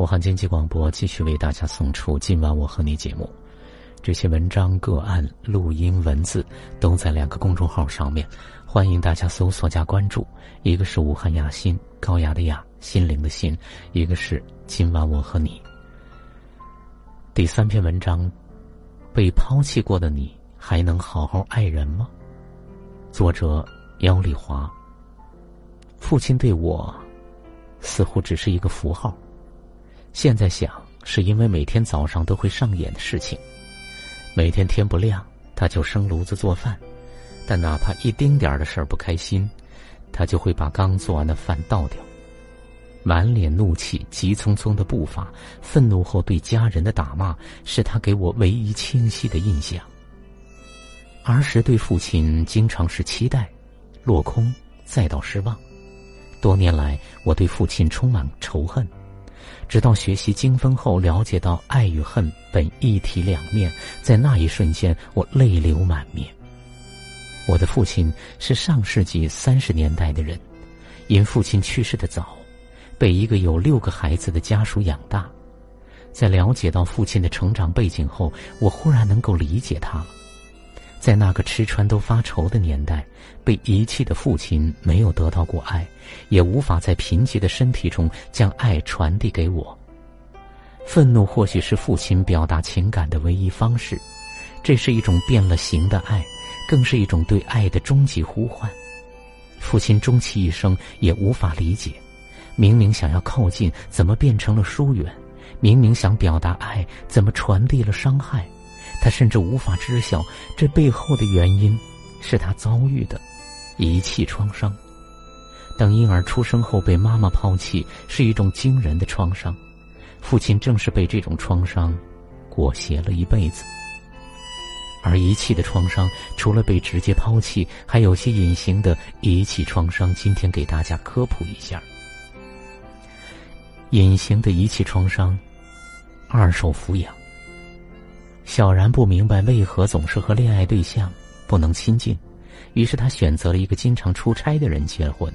武汉经济广播继续为大家送出今晚我和你节目，这些文章、个案、录音、文字都在两个公众号上面，欢迎大家搜索加关注。一个是武汉雅心，高雅的雅，心灵的心；一个是今晚我和你。第三篇文章，被抛弃过的你还能好好爱人吗？作者姚丽华。父亲对我，似乎只是一个符号。现在想，是因为每天早上都会上演的事情。每天天不亮，他就生炉子做饭，但哪怕一丁点儿的事儿不开心，他就会把刚做完的饭倒掉。满脸怒气、急匆匆的步伐、愤怒后对家人的打骂，是他给我唯一清晰的印象。儿时对父亲经常是期待，落空，再到失望。多年来，我对父亲充满仇恨。直到学习经风后，了解到爱与恨本一体两面，在那一瞬间，我泪流满面。我的父亲是上世纪三十年代的人，因父亲去世的早，被一个有六个孩子的家属养大。在了解到父亲的成长背景后，我忽然能够理解他了。在那个吃穿都发愁的年代，被遗弃的父亲没有得到过爱，也无法在贫瘠的身体中将爱传递给我。愤怒或许是父亲表达情感的唯一方式，这是一种变了形的爱，更是一种对爱的终极呼唤。父亲终其一生也无法理解，明明想要靠近，怎么变成了疏远？明明想表达爱，怎么传递了伤害？他甚至无法知晓，这背后的原因是他遭遇的遗弃创伤。等婴儿出生后被妈妈抛弃，是一种惊人的创伤。父亲正是被这种创伤裹挟了一辈子。而遗弃的创伤，除了被直接抛弃，还有些隐形的遗弃创伤。今天给大家科普一下：隐形的遗弃创伤，二手抚养。小然不明白为何总是和恋爱对象不能亲近，于是他选择了一个经常出差的人结婚。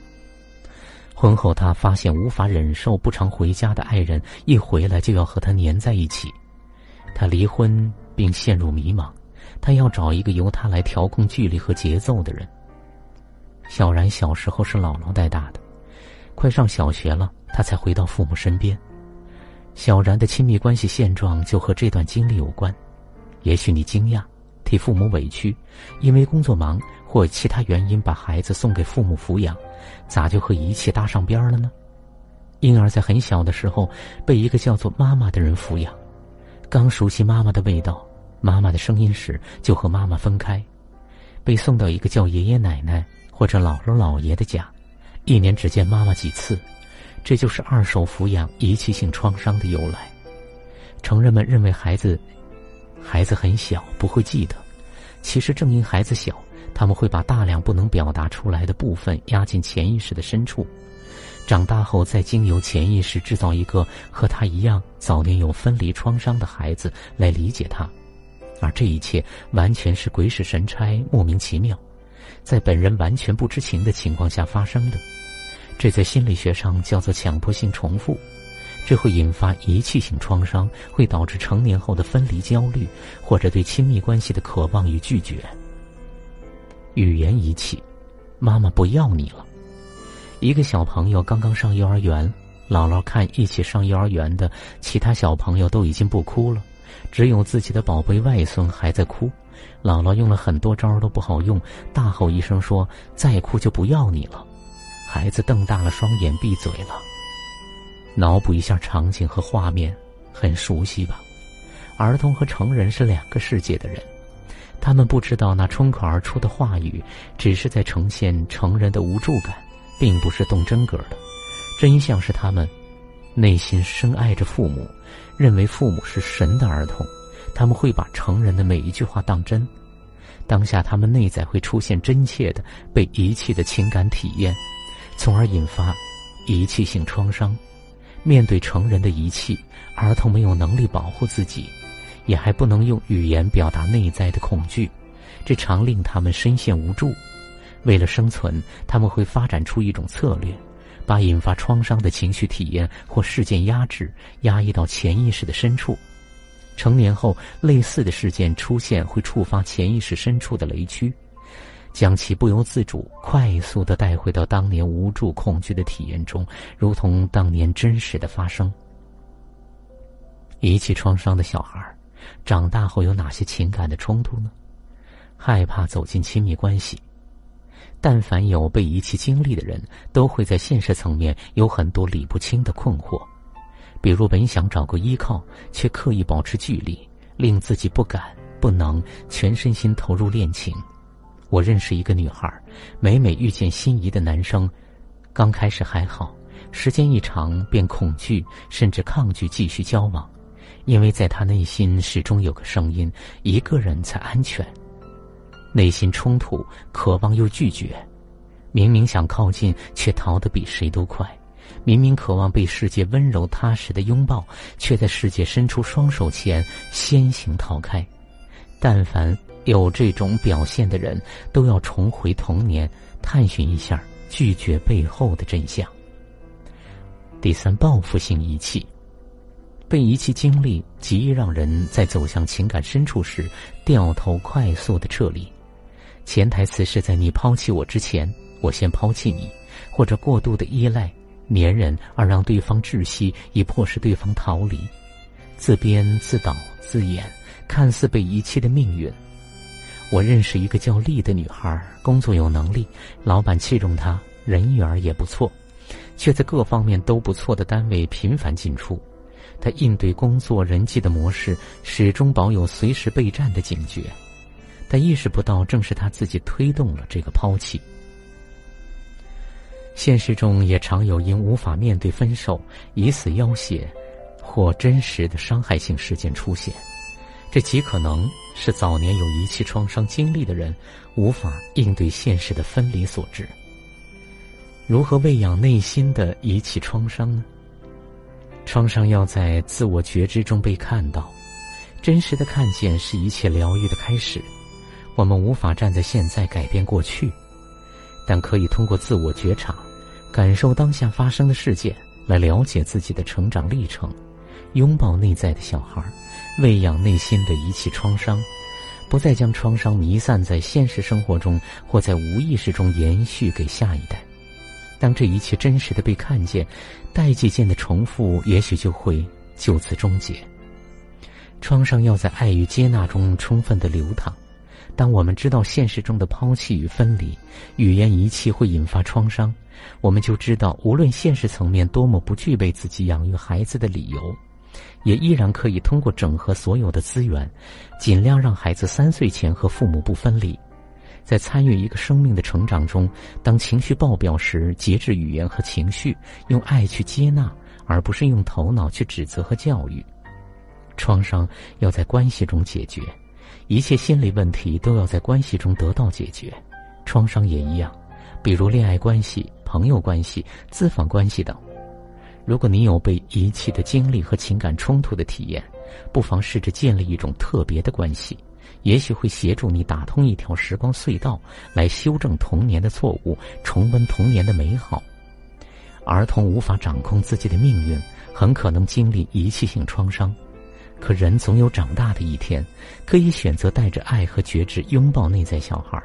婚后，他发现无法忍受不常回家的爱人一回来就要和他黏在一起，他离婚并陷入迷茫，他要找一个由他来调控距离和节奏的人。小然小时候是姥姥带大的，快上小学了，他才回到父母身边。小然的亲密关系现状就和这段经历有关。也许你惊讶，替父母委屈，因为工作忙或其他原因把孩子送给父母抚养，咋就和一切搭上边了呢？婴儿在很小的时候被一个叫做妈妈的人抚养，刚熟悉妈妈的味道、妈妈的声音时，就和妈妈分开，被送到一个叫爷爷奶奶或者姥姥姥爷的家，一年只见妈妈几次，这就是二手抚养遗弃性创伤的由来。成人们认为孩子。孩子很小，不会记得。其实正因孩子小，他们会把大量不能表达出来的部分压进潜意识的深处，长大后再经由潜意识制造一个和他一样早年有分离创伤的孩子来理解他。而这一切完全是鬼使神差、莫名其妙，在本人完全不知情的情况下发生的。这在心理学上叫做强迫性重复。这会引发遗弃性创伤，会导致成年后的分离焦虑，或者对亲密关系的渴望与拒绝。语言遗弃，妈妈不要你了。一个小朋友刚刚上幼儿园，姥姥看一起上幼儿园的其他小朋友都已经不哭了，只有自己的宝贝外孙还在哭。姥姥用了很多招都不好用，大吼一声说：“再哭就不要你了。”孩子瞪大了双眼，闭嘴了。脑补一下场景和画面，很熟悉吧？儿童和成人是两个世界的人，他们不知道那冲口而出的话语，只是在呈现成人的无助感，并不是动真格的。真相是他们内心深爱着父母，认为父母是神的儿童，他们会把成人的每一句话当真。当下他们内在会出现真切的被遗弃的情感体验，从而引发遗弃性创伤。面对成人的遗弃，儿童没有能力保护自己，也还不能用语言表达内在的恐惧，这常令他们深陷无助。为了生存，他们会发展出一种策略，把引发创伤的情绪体验或事件压制、压抑到潜意识的深处。成年后，类似的事件出现会触发潜意识深处的雷区，将其不由自主、快速的带回到当年无助、恐惧的体验中，如同当年真实的发生。遗弃创伤的小孩，长大后有哪些情感的冲突呢？害怕走进亲密关系。但凡有被遗弃经历的人，都会在现实层面有很多理不清的困惑。比如，本想找个依靠，却刻意保持距离，令自己不敢、不能全身心投入恋情。我认识一个女孩，每每遇见心仪的男生，刚开始还好，时间一长便恐惧，甚至抗拒继续交往，因为在她内心始终有个声音：一个人才安全。内心冲突，渴望又拒绝，明明想靠近，却逃得比谁都快。明明渴望被世界温柔踏实的拥抱，却在世界伸出双手前先行逃开。但凡有这种表现的人，都要重回童年，探寻一下拒绝背后的真相。第三，报复性遗弃，被遗弃经历极易让人在走向情感深处时掉头快速的撤离，潜台词是在你抛弃我之前，我先抛弃你，或者过度的依赖。粘人而让对方窒息，以迫使对方逃离；自编自导自演，看似被遗弃的命运。我认识一个叫丽的女孩，工作有能力，老板器重她，人缘也不错，却在各方面都不错的单位频繁进出。她应对工作人际的模式，始终保有随时备战的警觉，但意识不到，正是她自己推动了这个抛弃。现实中也常有因无法面对分手、以死要挟，或真实的伤害性事件出现。这极可能是早年有遗弃创伤经历的人无法应对现实的分离所致。如何喂养内心的遗弃创伤呢？创伤要在自我觉知中被看到，真实的看见是一切疗愈的开始。我们无法站在现在改变过去。但可以通过自我觉察，感受当下发生的事件，来了解自己的成长历程，拥抱内在的小孩，喂养内心的遗弃创伤，不再将创伤弥散在现实生活中，或在无意识中延续给下一代。当这一切真实的被看见，代际间的重复也许就会就此终结。创伤要在爱与接纳中充分的流淌。当我们知道现实中的抛弃与分离、语言遗弃会引发创伤，我们就知道，无论现实层面多么不具备自己养育孩子的理由，也依然可以通过整合所有的资源，尽量让孩子三岁前和父母不分离。在参与一个生命的成长中，当情绪爆表时，节制语言和情绪，用爱去接纳，而不是用头脑去指责和教育。创伤要在关系中解决。一切心理问题都要在关系中得到解决，创伤也一样，比如恋爱关系、朋友关系、咨访关系等。如果你有被遗弃的经历和情感冲突的体验，不妨试着建立一种特别的关系，也许会协助你打通一条时光隧道，来修正童年的错误，重温童年的美好。儿童无法掌控自己的命运，很可能经历遗弃性创伤。可人总有长大的一天，可以选择带着爱和觉知拥抱内在小孩。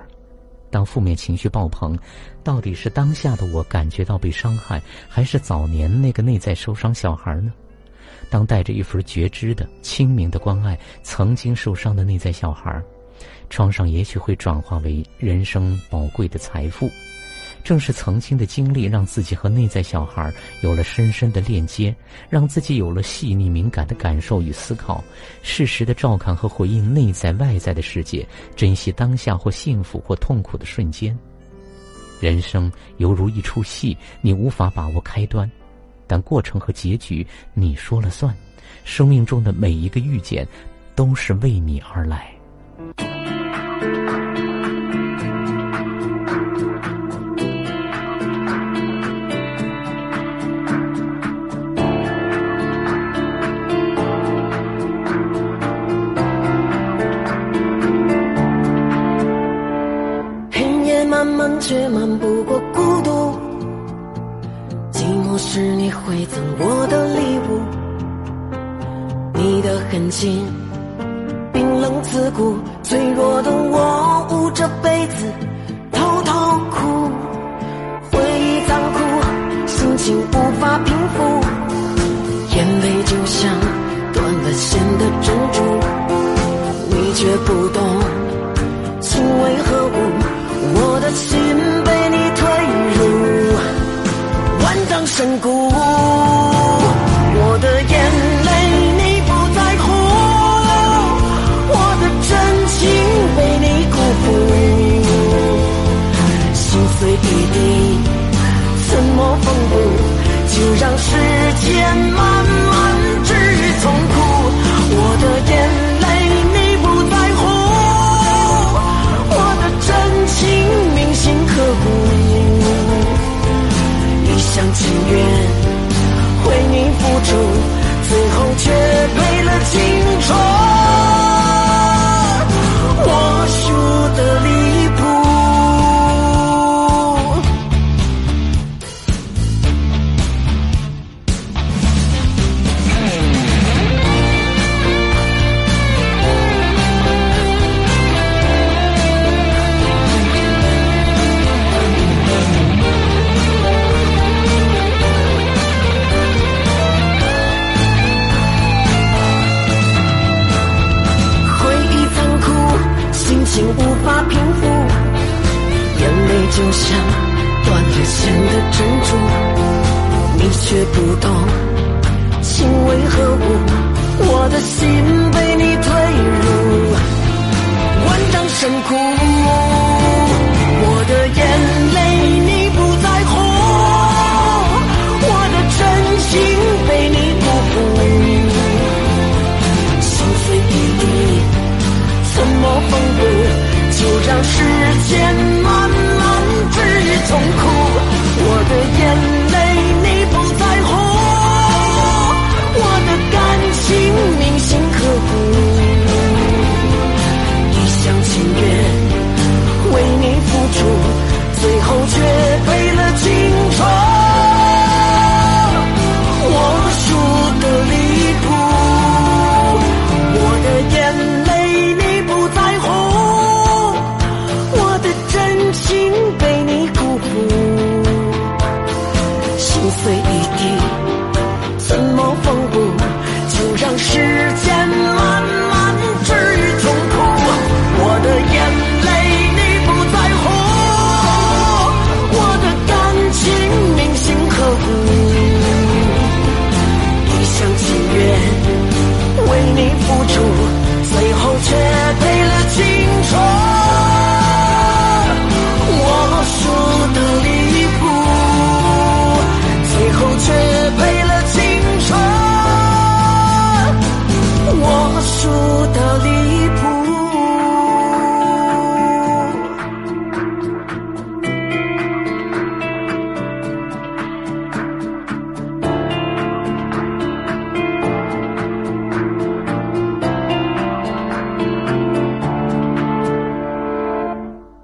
当负面情绪爆棚，到底是当下的我感觉到被伤害，还是早年那个内在受伤小孩呢？当带着一份觉知的清明的关爱曾经受伤的内在小孩，创伤也许会转化为人生宝贵的财富。正是曾经的经历，让自己和内在小孩有了深深的链接，让自己有了细腻敏感的感受与思考，适时的照看和回应内在外在的世界，珍惜当下或幸福或痛苦的瞬间。人生犹如一出戏，你无法把握开端，但过程和结局你说了算。生命中的每一个遇见，都是为你而来。却瞒不过孤独。寂寞是你馈赠我的礼物，你的狠心冰冷刺骨，脆弱的我。深谷。我的眼泪你不在乎，我的真情被你辜负，心碎一地怎么缝补？就让时间慢。最后却赔了青春。就像断了线的珍珠，你却不懂情为何物，我的心被你推入万丈深谷。